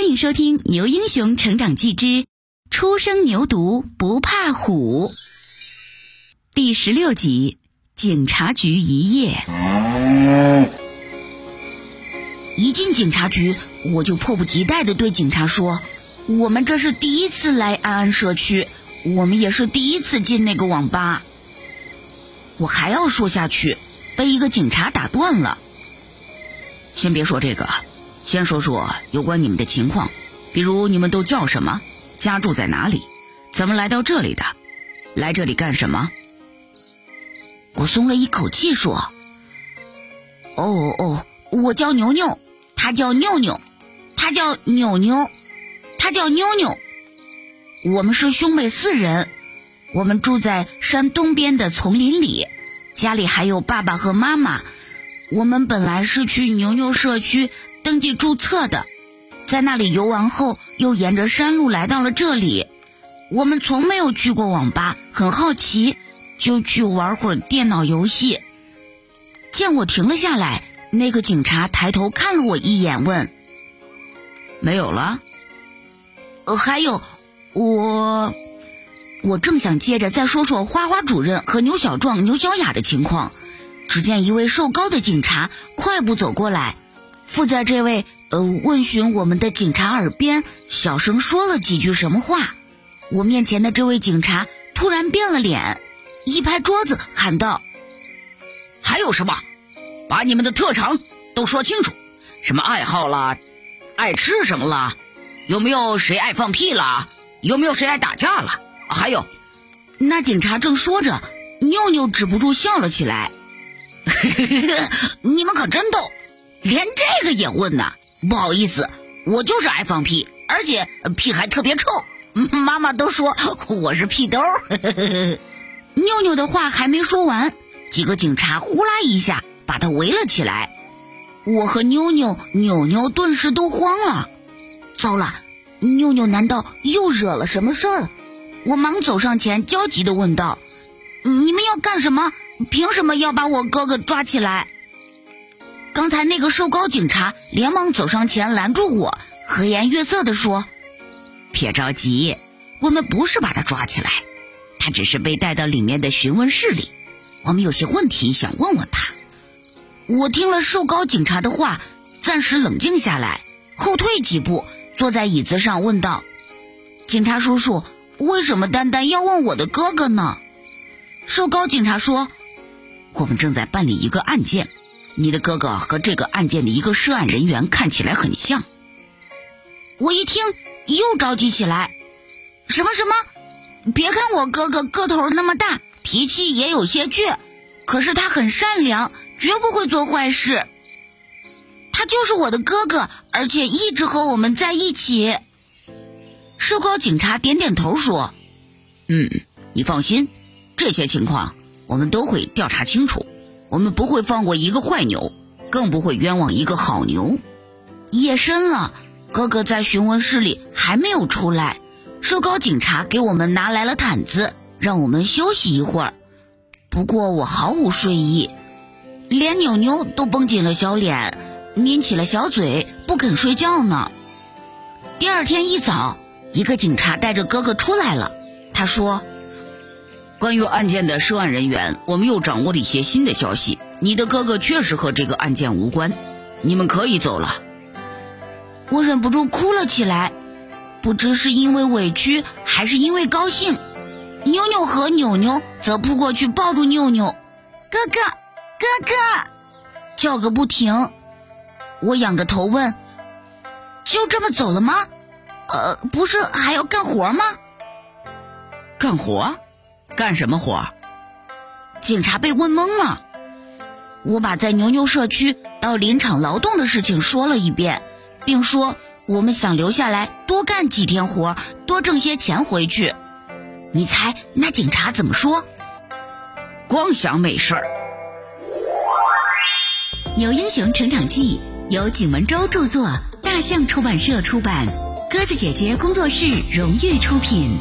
欢迎收听《牛英雄成长记之初生牛犊不怕虎》第十六集《警察局一夜》。一进警察局，我就迫不及待地对警察说：“我们这是第一次来安安社区，我们也是第一次进那个网吧。”我还要说下去，被一个警察打断了。先别说这个，先说说有关你们的情况，比如你们都叫什么，家住在哪里，怎么来到这里的，来这里干什么？我松了一口气说：“哦哦，我叫牛牛，他叫妞妞，他叫扭扭，他叫妞妞。我们是兄妹四人。”我们住在山东边的丛林里，家里还有爸爸和妈妈。我们本来是去牛牛社区登记注册的，在那里游玩后，又沿着山路来到了这里。我们从没有去过网吧，很好奇，就去玩会儿电脑游戏。见我停了下来，那个警察抬头看了我一眼，问：“没有了？”“呃，还有，我。”我正想接着再说说花花主任和牛小壮、牛小雅的情况，只见一位瘦高的警察快步走过来，附在这位呃问询我们的警察耳边，小声说了几句什么话。我面前的这位警察突然变了脸，一拍桌子喊道：“还有什么？把你们的特长都说清楚，什么爱好啦，爱吃什么啦？有没有谁爱放屁啦？有没有谁爱打架了？”还有，那警察正说着，妞妞止不住笑了起来。你们可真逗，连这个也问呢。不好意思，我就是爱放屁，而且屁还特别臭。妈妈都说 我是屁兜。妞妞的话还没说完，几个警察呼啦一下把他围了起来。我和妞妞、扭扭顿时都慌了。糟了，妞妞难道又惹了什么事儿？我忙走上前，焦急地问道：“你们要干什么？凭什么要把我哥哥抓起来？”刚才那个瘦高警察连忙走上前拦住我，和颜悦色地说：“别着急，我们不是把他抓起来，他只是被带到里面的询问室里。我们有些问题想问问他。”我听了瘦高警察的话，暂时冷静下来，后退几步，坐在椅子上问道：“警察叔叔。”为什么丹丹要问我的哥哥呢？瘦高警察说：“我们正在办理一个案件，你的哥哥和这个案件的一个涉案人员看起来很像。”我一听又着急起来：“什么什么？别看我哥哥个头那么大，脾气也有些倔，可是他很善良，绝不会做坏事。他就是我的哥哥，而且一直和我们在一起。”瘦高警察点点头说：“嗯，你放心，这些情况我们都会调查清楚。我们不会放过一个坏牛，更不会冤枉一个好牛。”夜深了，哥哥在询问室里还没有出来。瘦高警察给我们拿来了毯子，让我们休息一会儿。不过我毫无睡意，连扭扭都绷紧了小脸，抿起了小嘴，不肯睡觉呢。第二天一早。一个警察带着哥哥出来了，他说：“关于案件的涉案人员，我们又掌握了一些新的消息。你的哥哥确实和这个案件无关，你们可以走了。”我忍不住哭了起来，不知是因为委屈还是因为高兴。妞妞和扭扭则扑过去抱住妞妞，哥哥，哥哥，叫个不停。我仰着头问：“就这么走了吗？”呃，不是还要干活吗？干活？干什么活？警察被问懵了。我把在牛牛社区到林场劳动的事情说了一遍，并说我们想留下来多干几天活，多挣些钱回去。你猜那警察怎么说？光想美事儿。《牛英雄成长记》由景文洲著作，大象出版社出版。鸽子姐姐工作室荣誉出品。